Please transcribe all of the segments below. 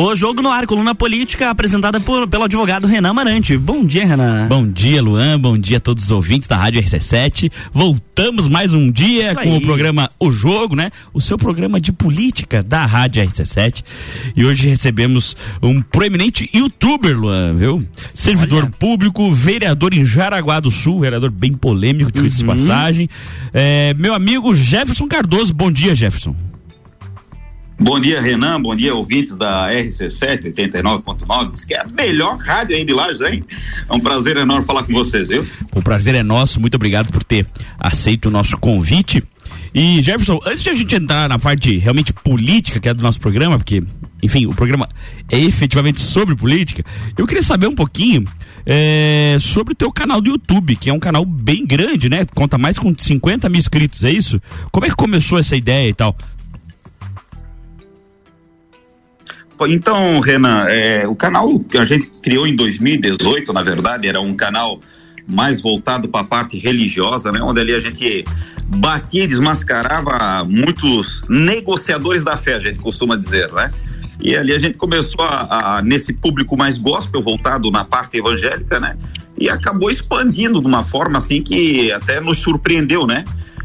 O Jogo no Ar, coluna política, apresentada por, pelo advogado Renan Marante. Bom dia, Renan. Bom dia, Luan. Bom dia a todos os ouvintes da Rádio RC7. Voltamos mais um dia com o programa O Jogo, né? O seu programa de política da Rádio RC7. E hoje recebemos um proeminente youtuber, Luan, viu? Servidor Olha. público, vereador em Jaraguá do Sul, vereador bem polêmico, de uhum. passagem. É, meu amigo Jefferson Cardoso. Bom dia, Jefferson. Bom dia, Renan. Bom dia, ouvintes da RC7 89.9. Diz que é a melhor rádio aí de Lages, hein? É um prazer enorme falar com vocês, viu? O prazer é nosso. Muito obrigado por ter aceito o nosso convite. E Jefferson, antes de a gente entrar na parte realmente política, que é do nosso programa, porque, enfim, o programa é efetivamente sobre política, eu queria saber um pouquinho é, sobre o teu canal do YouTube, que é um canal bem grande, né? Conta mais com 50 mil inscritos, é isso? Como é que começou essa ideia e tal? Então, Renan, é, o canal que a gente criou em 2018, na verdade, era um canal mais voltado para a parte religiosa, né? Onde ali a gente batia e desmascarava muitos negociadores da fé, a gente costuma dizer, né? E ali a gente começou a, a, nesse público mais gospel voltado na parte evangélica, né? E acabou expandindo de uma forma assim que até nos surpreendeu, né?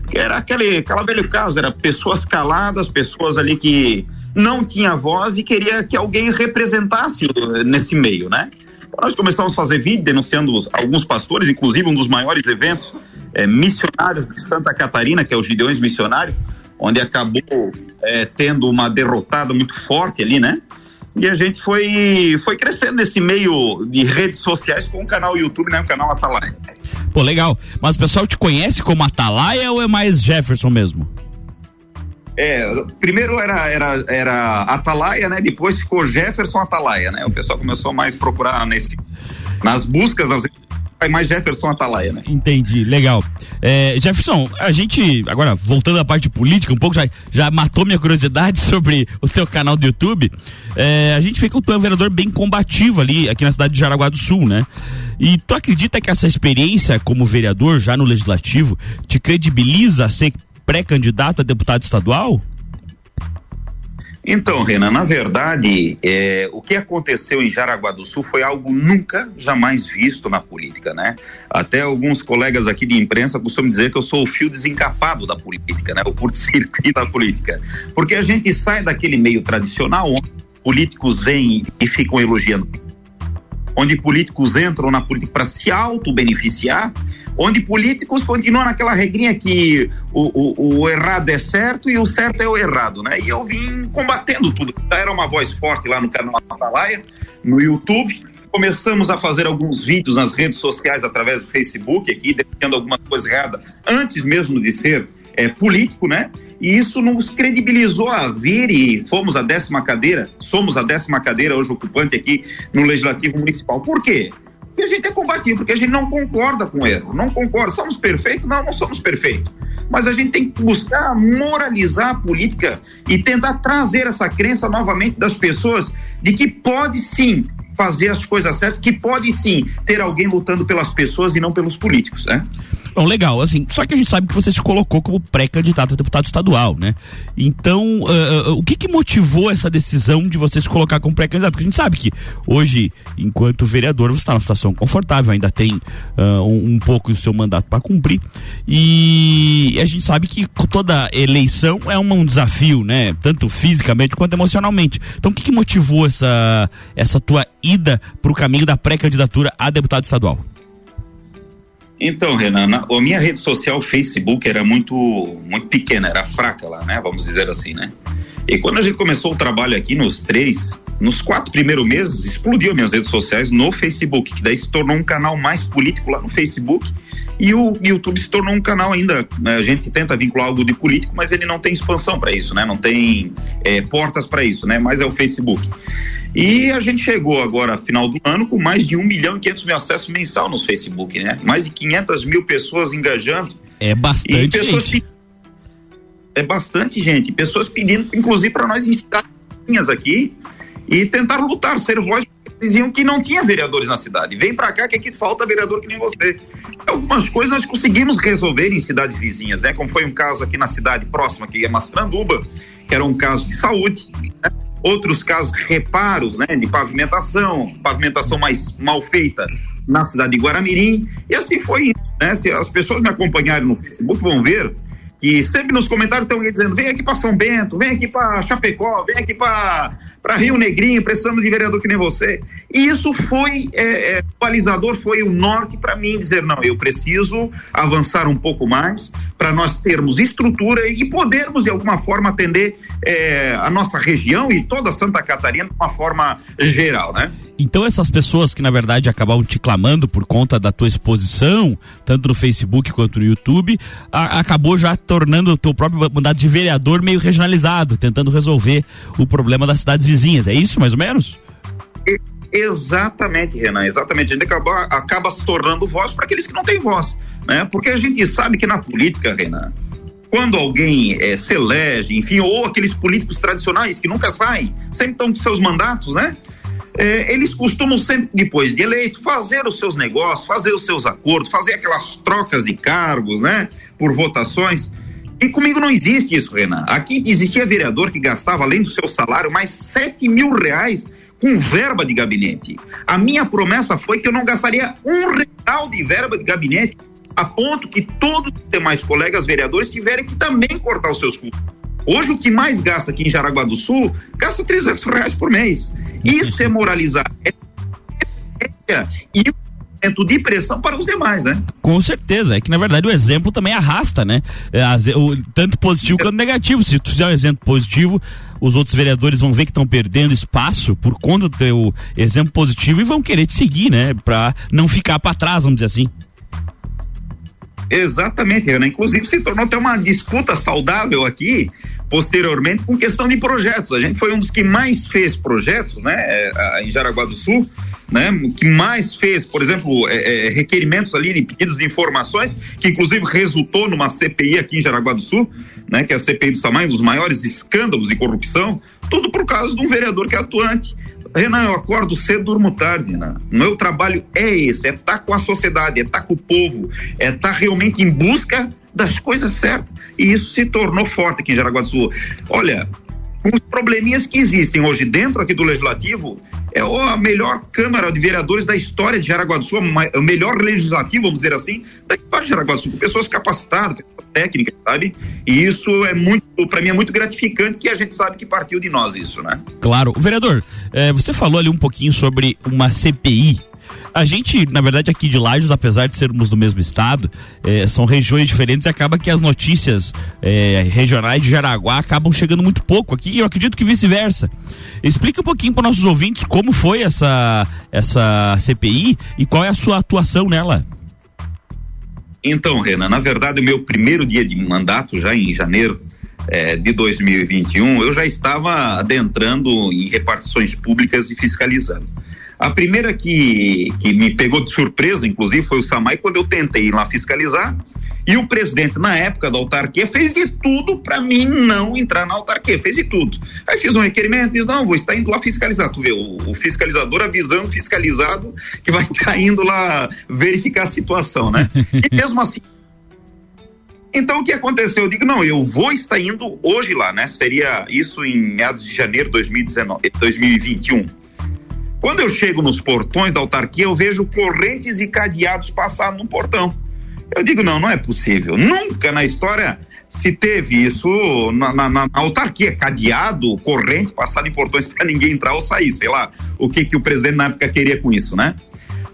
Que era aquele, aquela velho caso, era pessoas caladas, pessoas ali que não tinha voz e queria que alguém representasse nesse meio, né? Então nós começamos a fazer vídeo denunciando alguns pastores, inclusive um dos maiores eventos é, missionários de Santa Catarina, que é o Gideões Missionário, onde acabou é, tendo uma derrotada muito forte ali, né? E a gente foi, foi crescendo nesse meio de redes sociais com o canal YouTube, né? O canal Atalaia. Pô, legal. Mas o pessoal te conhece como Atalaia ou é mais Jefferson mesmo? É, primeiro era, era, era Atalaia, né? Depois ficou Jefferson Atalaia, né? O pessoal começou mais a procurar nesse, nas buscas, vezes, mais Jefferson Atalaia, né? Entendi, legal. É, Jefferson, a gente, agora, voltando à parte política, um pouco já, já matou minha curiosidade sobre o teu canal do YouTube. É, a gente vê que tu é um vereador bem combativo ali, aqui na cidade de Jaraguá do Sul, né? E tu acredita que essa experiência como vereador, já no legislativo, te credibiliza a ser pré-candidato a deputado estadual? Então, Renan, na verdade, é, o que aconteceu em Jaraguá do Sul foi algo nunca, jamais visto na política, né? Até alguns colegas aqui de imprensa costumam dizer que eu sou o fio desencapado da política, né? O curto-circuito da política. Porque a gente sai daquele meio tradicional onde políticos vêm e ficam elogiando, onde políticos entram na política para se auto-beneficiar onde políticos continuam naquela regrinha que o, o, o, errado é certo e o certo é o errado, né? E eu vim combatendo tudo. Era uma voz forte lá no canal Atalaia, no YouTube. Começamos a fazer alguns vídeos nas redes sociais através do Facebook aqui, defendendo alguma coisa errada, antes mesmo de ser é, político, né? E isso nos credibilizou a vir e fomos a décima cadeira, somos a décima cadeira hoje ocupante aqui no Legislativo Municipal. Por quê? E a gente é combativo, porque a gente não concorda com o erro. Não concorda. Somos perfeitos? Não, não somos perfeitos. Mas a gente tem que buscar moralizar a política e tentar trazer essa crença novamente das pessoas de que pode sim fazer as coisas certas, que pode sim ter alguém lutando pelas pessoas e não pelos políticos, né? Bom, legal, assim, só que a gente sabe que você se colocou como pré-candidato a deputado estadual, né? Então, uh, uh, o que que motivou essa decisão de você se colocar como pré-candidato? Porque a gente sabe que hoje, enquanto vereador, você está numa situação confortável, ainda tem uh, um, pouco do seu mandato para cumprir, e a gente sabe que toda eleição é um, um desafio, né? Tanto fisicamente quanto emocionalmente. Então, o que que motivou essa, essa tua ida para o caminho da pré-candidatura a deputado estadual? Então, Renan, a minha rede social, Facebook, era muito, muito pequena, era fraca lá, né? Vamos dizer assim, né? E quando a gente começou o trabalho aqui nos três, nos quatro primeiros meses, explodiu minhas redes sociais no Facebook, que daí se tornou um canal mais político lá no Facebook. E o YouTube se tornou um canal ainda. Né? A gente tenta vincular algo de político, mas ele não tem expansão para isso, né? Não tem é, portas para isso, né? Mas é o Facebook. E a gente chegou agora, final do ano, com mais de 1 milhão e 500 mil acessos mensal no Facebook, né? Mais de 500 mil pessoas engajando. É bastante pessoas gente. É bastante gente. Pessoas pedindo, inclusive, para nós instalar aqui e tentar lutar, ser voz diziam que não tinha vereadores na cidade. Vem para cá que aqui falta vereador que nem você. Algumas coisas nós conseguimos resolver em cidades vizinhas, né? Como foi um caso aqui na cidade próxima, que é Mastranduba, que era um caso de saúde, né? Outros casos reparos, né, de pavimentação, pavimentação mais mal feita na cidade de Guaramirim, e assim foi né? Se as pessoas me acompanharem no Facebook vão ver que sempre nos comentários estão dizendo: vem aqui para São Bento, vem aqui para Chapecó, vem aqui para para Rio Negrinho, precisamos de vereador que nem você. E isso foi é, é, balizador, foi o norte para mim dizer não, eu preciso avançar um pouco mais para nós termos estrutura e podermos de alguma forma atender é, a nossa região e toda Santa Catarina de uma forma geral, né? Então essas pessoas que na verdade acabavam te clamando por conta da tua exposição, tanto no Facebook quanto no YouTube, a, acabou já tornando o teu próprio mandato de vereador meio regionalizado, tentando resolver o problema das cidades vizinhas. É isso, mais ou menos? Exatamente, Renan, exatamente. A gente acaba, acaba se tornando voz para aqueles que não têm voz, né? Porque a gente sabe que na política, Renan, quando alguém é, se elege, enfim, ou aqueles políticos tradicionais que nunca saem, sempre estão com seus mandatos, né? É, eles costumam sempre, depois de eleito, fazer os seus negócios, fazer os seus acordos, fazer aquelas trocas de cargos, né? Por votações. E comigo não existe isso, Renan. Aqui existia vereador que gastava, além do seu salário, mais 7 mil reais com verba de gabinete. A minha promessa foi que eu não gastaria um real de verba de gabinete, a ponto que todos os demais colegas vereadores tiverem que também cortar os seus custos. Hoje, o que mais gasta aqui em Jaraguá do Sul, gasta 300 reais por mês. Isso é moralizar. É e o de pressão para os demais, né? Com certeza. É que, na verdade, o exemplo também arrasta, né? É, tanto positivo quanto negativo. Se tu fizer um exemplo positivo, os outros vereadores vão ver que estão perdendo espaço por conta do teu exemplo positivo e vão querer te seguir, né? Para não ficar para trás, vamos dizer assim. Exatamente, Ana. Inclusive se tornou até uma disputa saudável aqui, posteriormente, com questão de projetos. A gente foi um dos que mais fez projetos, né, é, em Jaraguá do Sul, né, que mais fez, por exemplo, é, é, requerimentos ali pedidos de informações, que inclusive resultou numa CPI aqui em Jaraguá do Sul, né, que é a CPI do Samai, um dos maiores escândalos de corrupção, tudo por causa de um vereador que é atuante. Renan, eu acordo cedo, durmo tarde, Renan. Meu trabalho é esse, é estar tá com a sociedade, é estar tá com o povo, é estar tá realmente em busca das coisas certas. E isso se tornou forte aqui em Jaraguá do Sul. Olha, com os probleminhas que existem hoje dentro aqui do Legislativo, é a melhor Câmara de Vereadores da história de Jaraguá do Sul, o melhor legislativo, vamos dizer assim, da história de Jaraguá do Sul, com pessoas capacitadas, técnicas, sabe? E isso é muito, para mim é muito gratificante que a gente sabe que partiu de nós isso, né? Claro. Vereador, eh, você falou ali um pouquinho sobre uma CPI a gente, na verdade, aqui de Lages, apesar de sermos do mesmo estado, é, são regiões diferentes e acaba que as notícias é, regionais de Jaraguá acabam chegando muito pouco aqui e eu acredito que vice-versa. Explica um pouquinho para nossos ouvintes como foi essa, essa CPI e qual é a sua atuação nela. Então, Renan, na verdade, o meu primeiro dia de mandato, já em janeiro, é, de 2021, eu já estava adentrando em repartições públicas e fiscalizando. A primeira que, que me pegou de surpresa, inclusive, foi o Samai, quando eu tentei ir lá fiscalizar. E o presidente, na época da autarquia, fez de tudo para mim não entrar na autarquia, fez de tudo. Aí fiz um requerimento, disse: não, vou estar indo lá fiscalizar. Tu vê, o, o fiscalizador avisando o fiscalizado que vai estar indo lá verificar a situação, né? E mesmo assim, então o que aconteceu? Eu digo, não, eu vou estar indo hoje lá, né? Seria isso em meados de janeiro de 2019, 2021. Quando eu chego nos portões da autarquia, eu vejo correntes e cadeados passando no portão. Eu digo, não, não é possível. Nunca na história se teve isso na, na, na autarquia, cadeado, corrente, passado em portões para ninguém entrar ou sair, sei lá, o que, que o presidente na época queria com isso, né?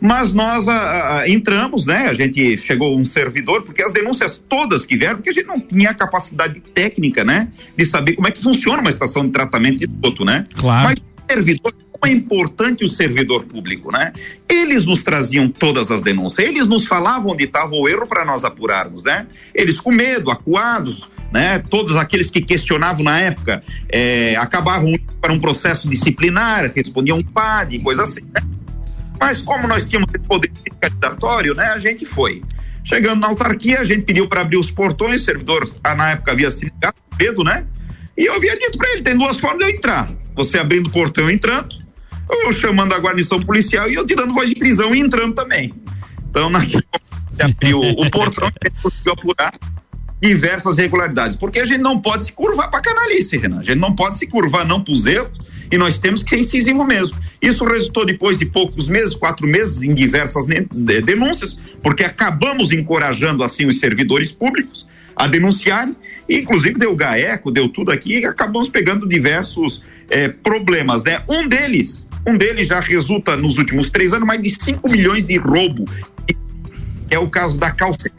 Mas nós a, ah, a, ah, entramos, né? A gente chegou um servidor, porque as denúncias todas que vieram, porque a gente não tinha capacidade técnica, né? De saber como é que funciona uma estação de tratamento de esgoto, né? Claro. Mas o servidor como é importante o servidor público, né? Eles nos traziam todas as denúncias, eles nos falavam onde estava o erro para nós apurarmos, né? Eles com medo, acuados, né? Todos aqueles que questionavam na época é, acabavam para um processo disciplinar, respondiam PAD, coisa assim, né? Mas como nós tínhamos esse poder fiscalizatório, né? A gente foi. Chegando na autarquia, a gente pediu para abrir os portões, o servidor ah, na época havia se ligado, medo, né? E eu havia dito para ele, tem duas formas de eu entrar. Você abrindo o portão entrando, eu chamando a guarnição policial e eu tirando voz de prisão e entrando também. Então, naquele abriu o portão, gente conseguiu apurar diversas irregularidades, porque a gente não pode se curvar para canalice, Renan. A gente não pode se curvar não para os erros E nós temos que ser incisivo mesmo. Isso resultou depois de poucos meses, quatro meses, em diversas denúncias, porque acabamos encorajando assim os servidores públicos a denunciarem, e, inclusive deu GAECO, deu tudo aqui, e acabamos pegando diversos eh, problemas, né? Um deles, um deles já resulta nos últimos três anos mais de 5 milhões de roubo, é o caso da calça.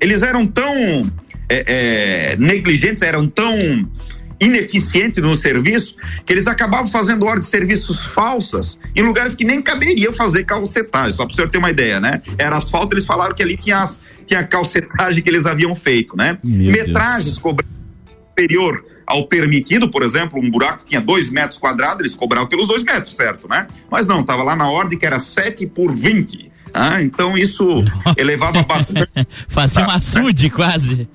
Eles eram tão é, é, negligentes, eram tão ineficientes no serviço que eles acabavam fazendo ordens de serviços falsas em lugares que nem caberia fazer calcetagem, só para o senhor ter uma ideia, né? Era asfalto, eles falaram que ali tinha, as, tinha calcetagem que eles haviam feito, né? Meu Metragens cobradas superior ao permitido, por exemplo, um buraco tinha dois metros quadrados, eles cobravam pelos dois metros, certo, né? Mas não, estava lá na ordem que era 7 por 20. Ah, então isso elevava bastante. Fazia um açude quase.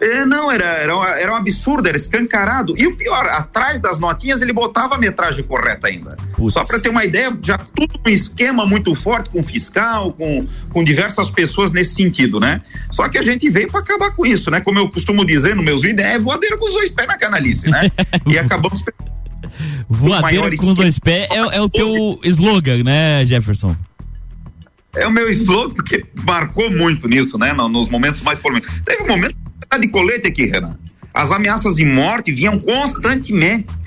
É, não, era, era, era um absurdo, era escancarado. E o pior, atrás das notinhas ele botava a metragem correta ainda. Putz. Só para ter uma ideia, já tudo um esquema muito forte com fiscal, com, com diversas pessoas nesse sentido, né? Só que a gente veio para acabar com isso, né? Como eu costumo dizer nos meus vídeos, é voadeira com os dois pés na canalice, né? e acabamos. Voadeira com os dois pés é, é o teu slogan, né, Jefferson? É o meu slogan, porque marcou muito nisso, né? Nos momentos mais polêmicos. Teve um momento tá de colete aqui, Renan. As ameaças de morte vinham constantemente.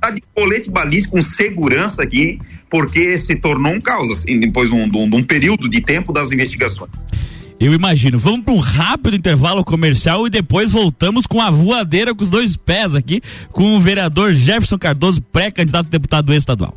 Tá de colete balístico com segurança aqui, porque se tornou um caos, assim, depois de um, de um período de tempo das investigações. Eu imagino. Vamos para um rápido intervalo comercial e depois voltamos com a voadeira com os dois pés aqui, com o vereador Jefferson Cardoso, pré-candidato a deputado estadual.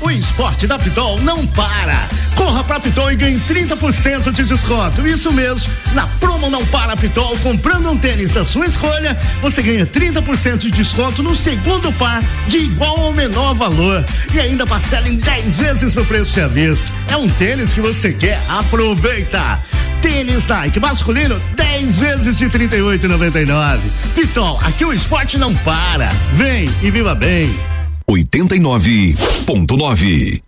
O esporte da Pitol não para. Corra pra Pitol e ganhe 30% de desconto. Isso mesmo. Na promo Não Para Pitol, comprando um tênis da sua escolha, você ganha 30% de desconto no segundo par, de igual ou menor valor. E ainda parcela em 10 vezes no preço de vista. É um tênis que você quer? Aproveita! Tênis Nike masculino, 10 vezes de 38,99. Pitol, aqui o esporte não para. Vem e viva bem. 89.9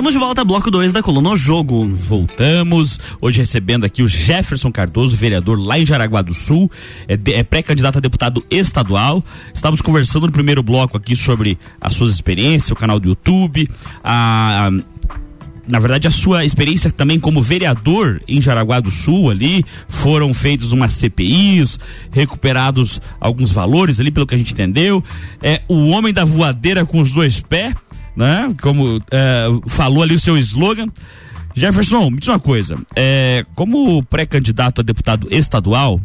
Estamos de volta, bloco 2 da coluna Jogo. Voltamos, hoje recebendo aqui o Jefferson Cardoso, vereador lá em Jaraguá do Sul, é, é pré-candidato a deputado estadual. Estávamos conversando no primeiro bloco aqui sobre as suas experiências, o canal do YouTube, a, a- na verdade, a sua experiência também como vereador em Jaraguá do Sul ali, foram feitos umas CPIs, recuperados alguns valores ali, pelo que a gente entendeu. É o homem da voadeira com os dois pés, né? Como é, falou ali o seu slogan. Jefferson, me diz uma coisa, é, como pré-candidato a deputado estadual,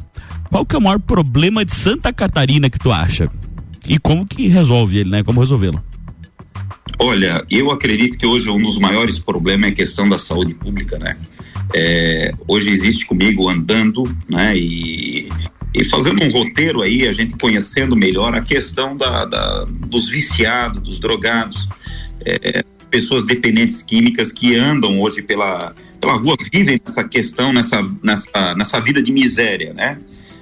qual que é o maior problema de Santa Catarina que tu acha? E como que resolve ele, né? Como resolvê-lo? Olha, eu acredito que hoje um dos maiores problemas é a questão da saúde pública, né? É, hoje existe comigo andando, né? E, e fazendo um roteiro aí, a gente conhecendo melhor a questão da, da- dos viciados, dos drogados, é, pessoas dependentes químicas que andam hoje pela, pela rua, vivem nessa questão, nessa, nessa, nessa vida de miséria, né?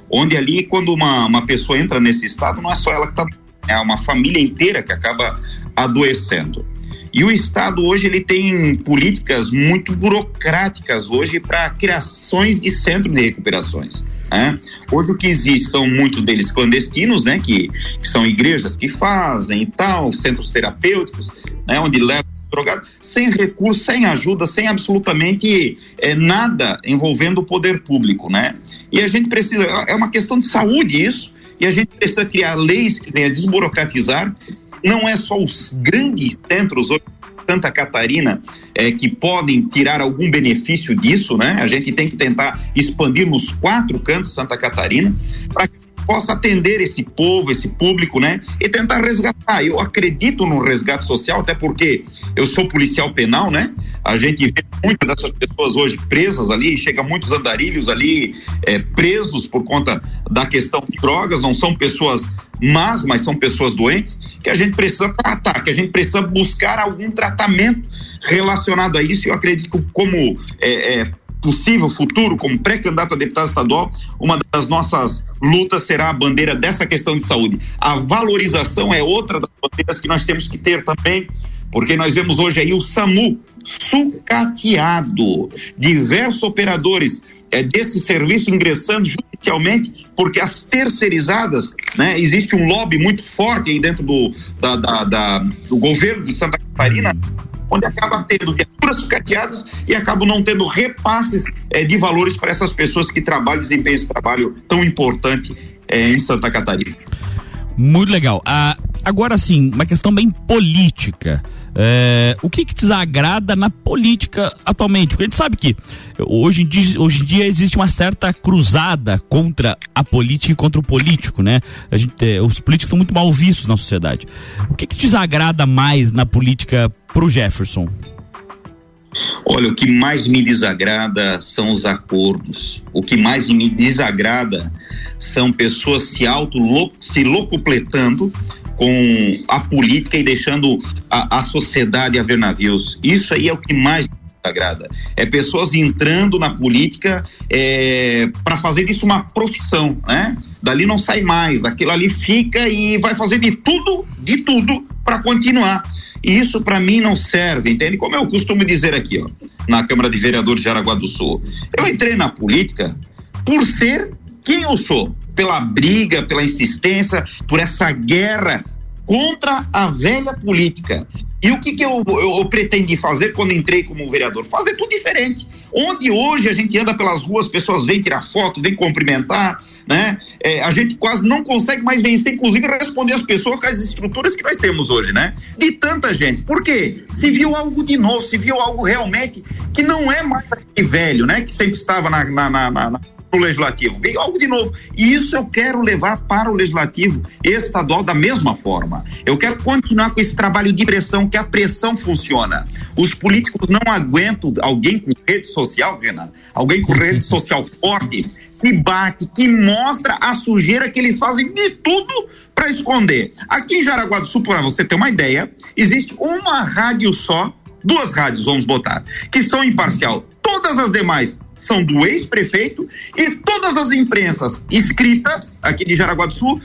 Onde ali, quando uma, uma pessoa entra nesse estado, não é só ela que está é uma família inteira que acaba adoecendo. E o Estado hoje ele tem políticas muito burocráticas hoje para criações de centros de recuperações. Né? Hoje o que existe são muitos deles clandestinos, né? Que, que são igrejas que fazem e tal, centros terapêuticos, né? Onde levam drogados, sem recurso, sem ajuda, sem absolutamente eh, nada envolvendo o poder público, né? E a gente precisa, é uma questão de saúde isso, e a gente precisa criar leis que venham desburocratizar. Não é só os grandes centros, Santa Catarina, eh, que podem tirar algum benefício disso, né? A gente tem que tentar expandir nos quatro cantos de Santa Catarina para que possa atender esse povo, esse público, né? E tentar resgatar. Eu acredito no resgate social, até porque eu sou policial penal, né? A gente vê muitas dessas pessoas hoje presas ali, chega muitos andarilhos ali eh, presos por conta da questão de drogas, não são pessoas más, mas são pessoas doentes, que a gente precisa tratar, que a gente precisa buscar algum tratamento relacionado a isso. Eu acredito que como é, é, possível futuro, como pré-candidato a deputado estadual, uma das nossas lutas será a bandeira dessa questão de saúde. A valorização é outra das bandeiras que nós temos que ter também, porque nós vemos hoje aí o SAMU sucateado, diversos operadores é, desse serviço ingressando judicialmente, porque as terceirizadas, né, existe um lobby muito forte aí dentro do, da, da- da- do governo de Santa Catarina, onde acaba tendo viaturas sucateadas e acabam não tendo repasses eh, de valores para essas pessoas que trabalham, desempenham esse trabalho tão importante eh, em Santa Catarina. Muito legal. Ah, agora sim, uma questão bem política. É, o que que desagrada na política atualmente? Porque a gente sabe que hoje em, dia, hoje em dia existe uma certa cruzada contra a política e contra o político, né? A gente, eh, os políticos estão muito mal vistos na sociedade. O que que desagrada mais na política pro Jefferson? Olha, o que mais me desagrada são os acordos. O que mais me desagrada são pessoas se auto se locupletando com a política e deixando a, a sociedade a ver navios. Isso aí é o que mais me desagrada. É pessoas entrando na política é, para fazer disso uma profissão, né? Dali não sai mais, daquilo ali fica e vai fazer de tudo, de tudo para continuar. E isso para mim não serve, entende? Como eu costumo dizer aqui, ó, na Câmara de Vereadores de Aragua do Sul. Eu entrei na política por ser quem eu sou, pela briga, pela insistência, por essa guerra contra a velha política. E o que, que eu, eu, eu pretendi fazer quando entrei como vereador? Fazer tudo diferente. Onde hoje a gente anda pelas ruas, pessoas vêm tirar foto, vêm cumprimentar, né? É, a gente quase não consegue mais vencer, inclusive responder as pessoas com as estruturas que nós temos hoje, né? De tanta gente. Por quê? Se viu algo de novo, se viu algo realmente que não é mais aquele velho, né? Que sempre estava na, na, na, na no legislativo. Veio algo de novo. E isso eu quero levar para o legislativo estadual da mesma forma. Eu quero continuar com esse trabalho de pressão, que a pressão funciona. Os políticos não aguentam alguém com rede social, Renan, alguém com rede social forte, que bate, que mostra a sujeira que eles fazem de tudo para esconder. Aqui em Jaraguá do Sul, para você ter uma ideia, existe uma rádio só duas rádios, vamos botar, que são imparcial. Todas as demais são do ex-prefeito e todas as imprensas escritas aqui de Jaraguá do Sul,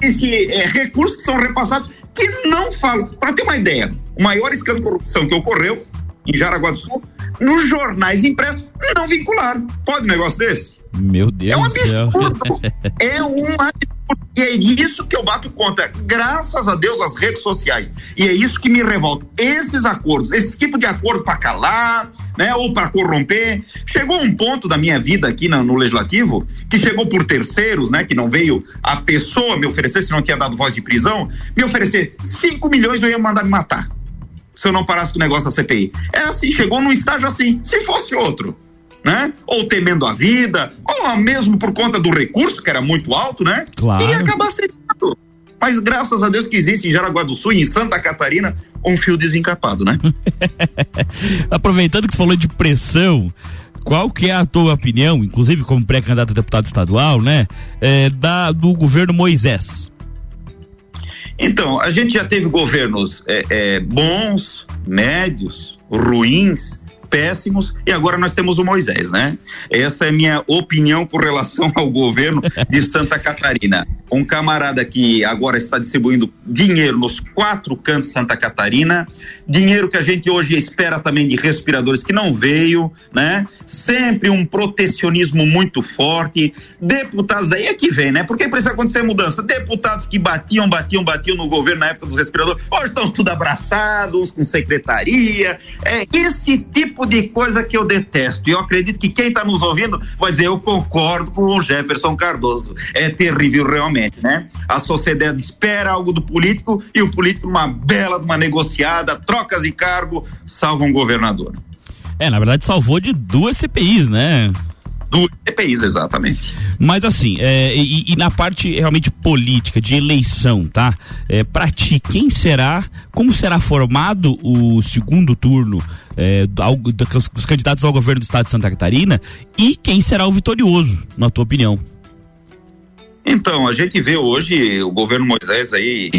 existem é, recursos que são repassados que não falam. Para ter uma ideia, o maior escândalo de corrupção que ocorreu em Jaraguá do Sul, nos jornais impressos não vincularam. Pode um negócio desse? Meu Deus. É um absurdo. é um absurdo. E é isso que eu bato contra. Graças a Deus, as redes sociais. E é isso que me revolta. Esses acordos, esse tipo de acordo para calar, né, ou para corromper. Chegou um ponto da minha vida aqui no, no, legislativo que chegou por terceiros, né, que não veio a pessoa me oferecer, se não tinha dado voz de prisão, me oferecer 5 milhões eu ia mandar me matar. Se eu não parasse com o negócio da CPI. É assim, chegou num estágio assim. Se fosse outro, né? Ou temendo a vida, ou mesmo por conta do recurso, que era muito alto, né? Claro. Iria acabar aceitando. Mas graças a Deus que existe em Jaraguá do Sul e em Santa Catarina um fio desencapado, né? Aproveitando que você falou de pressão, qual que é a tua opinião, inclusive como pré-candidato a deputado estadual, né? É, da, do governo Moisés? Então, a gente já teve governos é, é, bons, médios, ruins, péssimos e agora nós temos o Moisés, né? Essa é minha opinião com relação ao governo de Santa Catarina. Um camarada que agora está distribuindo dinheiro nos quatro cantos de Santa Catarina, dinheiro que a gente hoje espera também de respiradores que não veio, né? Sempre um protecionismo muito forte. Deputados daí é que vem, né? Porque precisa acontecer mudança. Deputados que batiam, batiam, batiam no governo na época dos respiradores, hoje estão tudo abraçados, com secretaria. É esse tipo de coisa que eu detesto. E eu acredito que quem está nos ouvindo vai dizer: eu concordo com o Jefferson Cardoso. É terrível realmente, né? A sociedade espera algo do político e o político, numa bela, uma negociada, trocas de cargo, salva um governador. É, na verdade, salvou de duas CPIs, né? do CPIs, exatamente. Mas assim, é, e, e, na parte realmente política, de eleição, tá? É, para ti, quem será, como será formado o segundo turno é, do, dos, dos candidatos ao governo do estado de Santa Catarina e quem será o vitorioso, na tua opinião? Então, a gente vê hoje o governo Moisés aí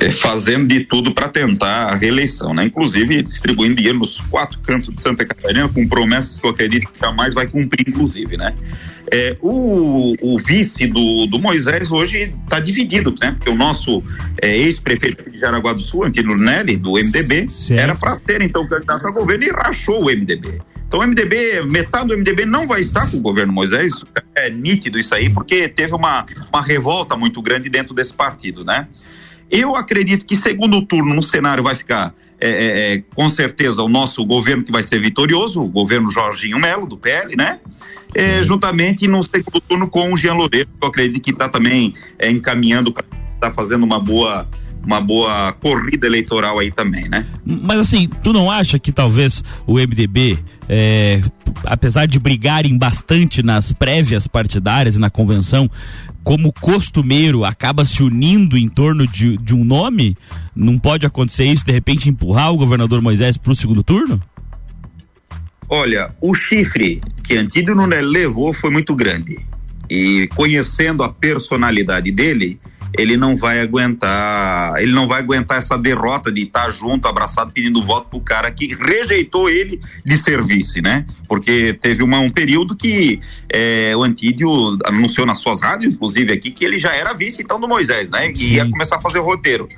é, fazendo de tudo para tentar a reeleição, né? Inclusive distribuindo dinheiro nos quatro cantos de Santa Catarina com promessas que eu acredito que jamais vai cumprir, inclusive, né? É, o, o, vice do, do Moisés hoje está dividido, né? Porque o nosso é, ex-prefeito de Jaraguá do Sul, Antônio Nelly, do MDB, certo. era para ser então candidato a governo e rachou o MDB. Então o MDB, metade do MDB não vai estar com o governo Moisés, é nítido isso aí, porque teve uma, uma revolta muito grande dentro desse partido, né? Eu acredito que segundo turno no cenário vai ficar é, é, é, com certeza o nosso governo que vai ser vitorioso, o governo Jorginho Melo, do PL, né? É, uhum. juntamente no segundo turno com o Jean Loureiro, que eu acredito que está também é, encaminhando para estar tá fazendo uma boa uma boa corrida eleitoral aí também, né? Mas assim, tu não acha que talvez o MDB, é, apesar de brigarem bastante nas prévias partidárias e na convenção, como costumeiro, acaba se unindo em torno de, de um nome? Não pode acontecer isso, de repente empurrar o governador Moisés para o segundo turno? Olha, o chifre que Antídio Nunes levou foi muito grande. E conhecendo a personalidade dele, ele não vai aguentar, ele não vai aguentar essa derrota de estar junto, abraçado, pedindo voto pro cara que rejeitou ele de serviço, né? Porque teve uma, um período que é, o Antídio anunciou nas suas rádios, inclusive aqui, que ele já era vice então do Moisés, né? E ia começar a fazer o roteiro.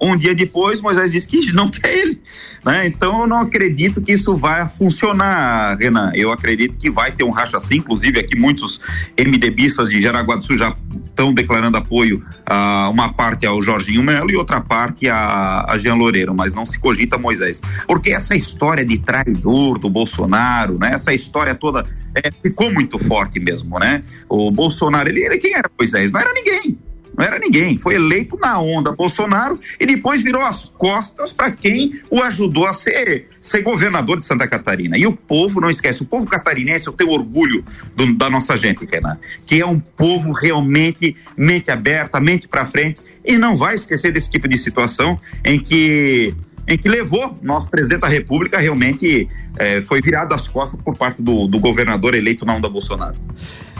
Um dia depois, Moisés disse que não quer ele. Né? Então, eu não acredito que isso vai funcionar, Renan. Eu acredito que vai ter um racha assim. Inclusive, aqui muitos MDBistas de Jaraguá do Sul já estão declarando apoio a uma parte ao Jorginho Melo e outra parte a, a Jean Loureiro, mas não se cogita Moisés. Porque essa história de traidor do Bolsonaro, né? Essa história toda é, ficou muito forte mesmo, né? O Bolsonaro, ele, ele quem era Moisés? Não era ninguém não era ninguém. Foi eleito na onda Bolsonaro e depois virou as costas para quem o ajudou a ser, ser governador de Santa Catarina. E o povo, não esquece, o povo catarinense, eu tenho orgulho do, da nossa gente, Renan, que é um povo realmente mente aberta, mente para frente e não vai esquecer desse tipo de situação em que em que levou nosso presidente da República realmente eh, foi virado as costas por parte do, do governador eleito na onda Bolsonaro.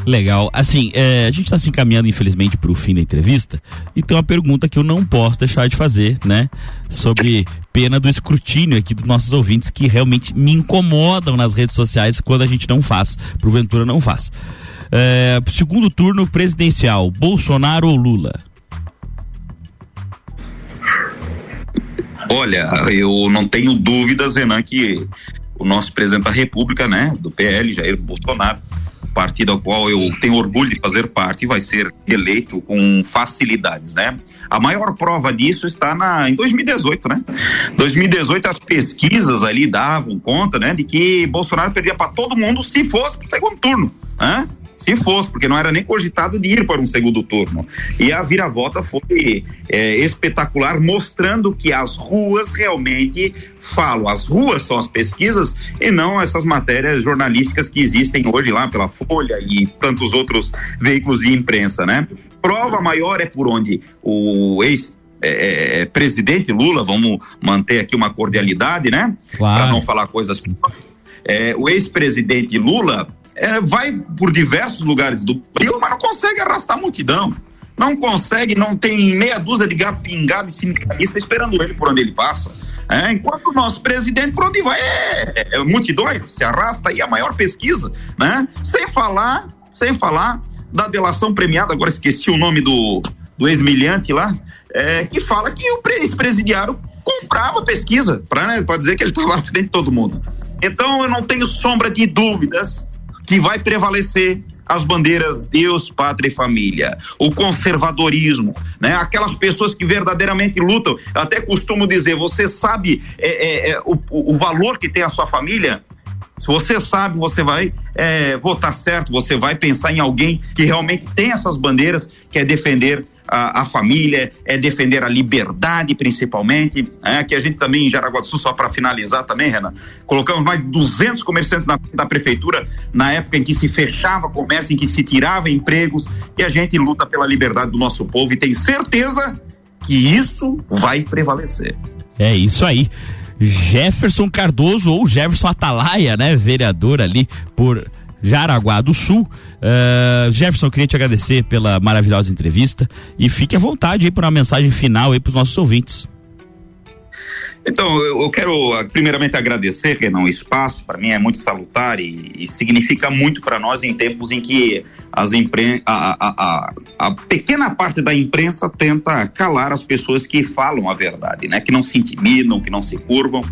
Legal. Assim, é, a gente está se encaminhando, infelizmente, para o fim da entrevista. E tem uma pergunta que eu não posso deixar de fazer, né? Sobre pena do escrutínio aqui dos nossos ouvintes que realmente me incomodam nas redes sociais quando a gente não faz. Porventura não faz. É, segundo turno presidencial, Bolsonaro ou Lula? Olha, eu não tenho dúvidas, Renan, que o nosso presidente da República, né, do PL, Jair Bolsonaro, partido ao qual eu tenho orgulho de fazer parte, vai ser eleito com facilidades, né? A maior prova disso está na, em 2018, né? 2018 as pesquisas ali davam conta, né, de que Bolsonaro perdia para todo mundo se fosse para o segundo turno, né? Se fosse, porque não era nem cogitado de ir para um segundo turno. E a viravolta foi é, espetacular, mostrando que as ruas realmente falam. As ruas são as pesquisas e não essas matérias jornalísticas que existem hoje lá pela Folha e tantos outros veículos de imprensa, né? Prova maior é por onde o ex é, é, presidente Lula, vamos manter aqui uma cordialidade, né? Claro. Para não falar coisas. É, o ex-presidente Lula é, vai por diversos lugares do Brasil, mas não consegue arrastar a multidão. Não consegue, não tem meia dúzia de gato pingado e sindicalista esperando ele por onde ele passa. É, enquanto o nosso presidente, por onde vai, é, é, multidões, se arrasta aí a maior pesquisa, né? Sem falar, sem falar da delação premiada, agora esqueci o nome do, do ex-milhante lá, é, que fala que o ex-presidiário comprava pesquisa para né, dizer que ele estava à frente de todo mundo. Então eu não tenho sombra de dúvidas que vai prevalecer as bandeiras Deus, pátria e família, o conservadorismo, né? Aquelas pessoas que verdadeiramente lutam. Eu até costumo dizer, você sabe é, é, é, o, o valor que tem a sua família? Se você sabe, você vai é, votar certo, você vai pensar em alguém que realmente tem essas bandeiras, que é defender a, a, família, é defender a liberdade principalmente, é, que a gente também em Jaraguá do Sul, só para finalizar também, Renan, colocamos mais de 200 comerciantes na, da prefeitura na época em que se fechava comércio, em que se tirava empregos e a gente luta pela liberdade do nosso povo e tem certeza que isso vai prevalecer. É isso aí. Jefferson Cardoso ou Jefferson Atalaia, né, vereador ali por Jaraguá do Sul. Uh, Jefferson, queria te agradecer pela maravilhosa entrevista e fique à vontade aí para uma mensagem final aí para os nossos ouvintes. Então, eu quero ah, primeiramente agradecer, Renan, o espaço, para mim é muito salutar e, e significa muito para nós em tempos em que as impren a, a, a, a, pequena parte da imprensa tenta calar as pessoas que falam a verdade, né? Que não se intimidam, que não se curvam.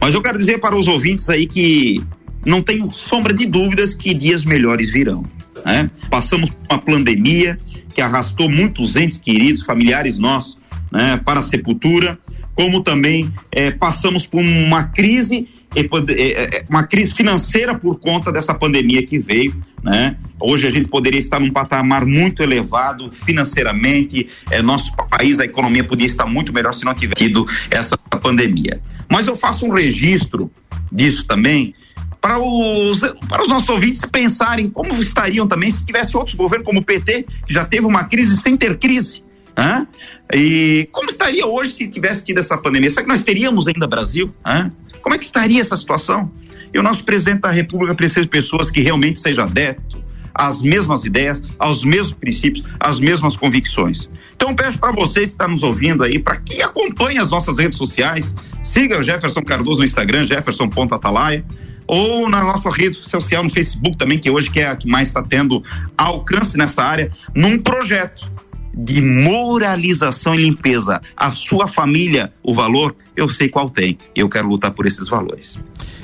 Mas eu quero dizer para os ouvintes aí que não tenho sombra de dúvidas que dias melhores virão. Né? Passamos uma pandemia que arrastou muitos entes queridos, familiares nossos, né, para a sepultura, como também eh, passamos por uma crise eh, eh, uma crise financeira por conta dessa pandemia que veio, né? Hoje a gente poderia estar num patamar muito elevado financeiramente, nosso país, a economia podia estar muito melhor se não tivesse tido essa pandemia. Mas eu faço um registro disso também, para os, para os nossos ouvintes pensarem como estariam também se tivesse outros governos como o PT, que já teve uma crise sem ter crise. Né? E como estaria hoje se tivesse tido essa pandemia? Será que nós teríamos ainda Brasil? Né? Como é que estaria essa situação? E o nosso presidente da República precisa de pessoas que realmente sejam adeptos às mesmas ideias, aos mesmos princípios, às mesmas convicções. Então peço para vocês que estão tá nos ouvindo aí, para que acompanhe as nossas redes sociais, siga o Jefferson Cardoso no Instagram, Jefferson.atalaia, ou na nossa rede social no Facebook também, que hoje que é a que mais está tendo alcance nessa área, num projeto de moralização e limpeza a sua família, o valor, eu sei qual tem. Eu quero lutar por esses valores.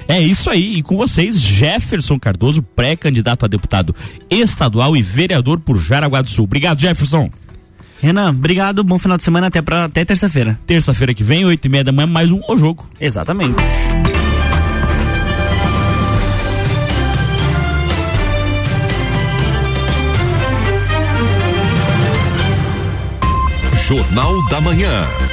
É isso aí, e com vocês, Jefferson Cardoso, pré-candidato a deputado estadual e vereador por Jaraguá do Sul. Obrigado, Jefferson. Renan, obrigado, bom final de semana até, pra, até terça-feira. Terça-feira que vem, oito e meia da manhã, mais um O Jogo. Exatamente. Jornal da Manhã.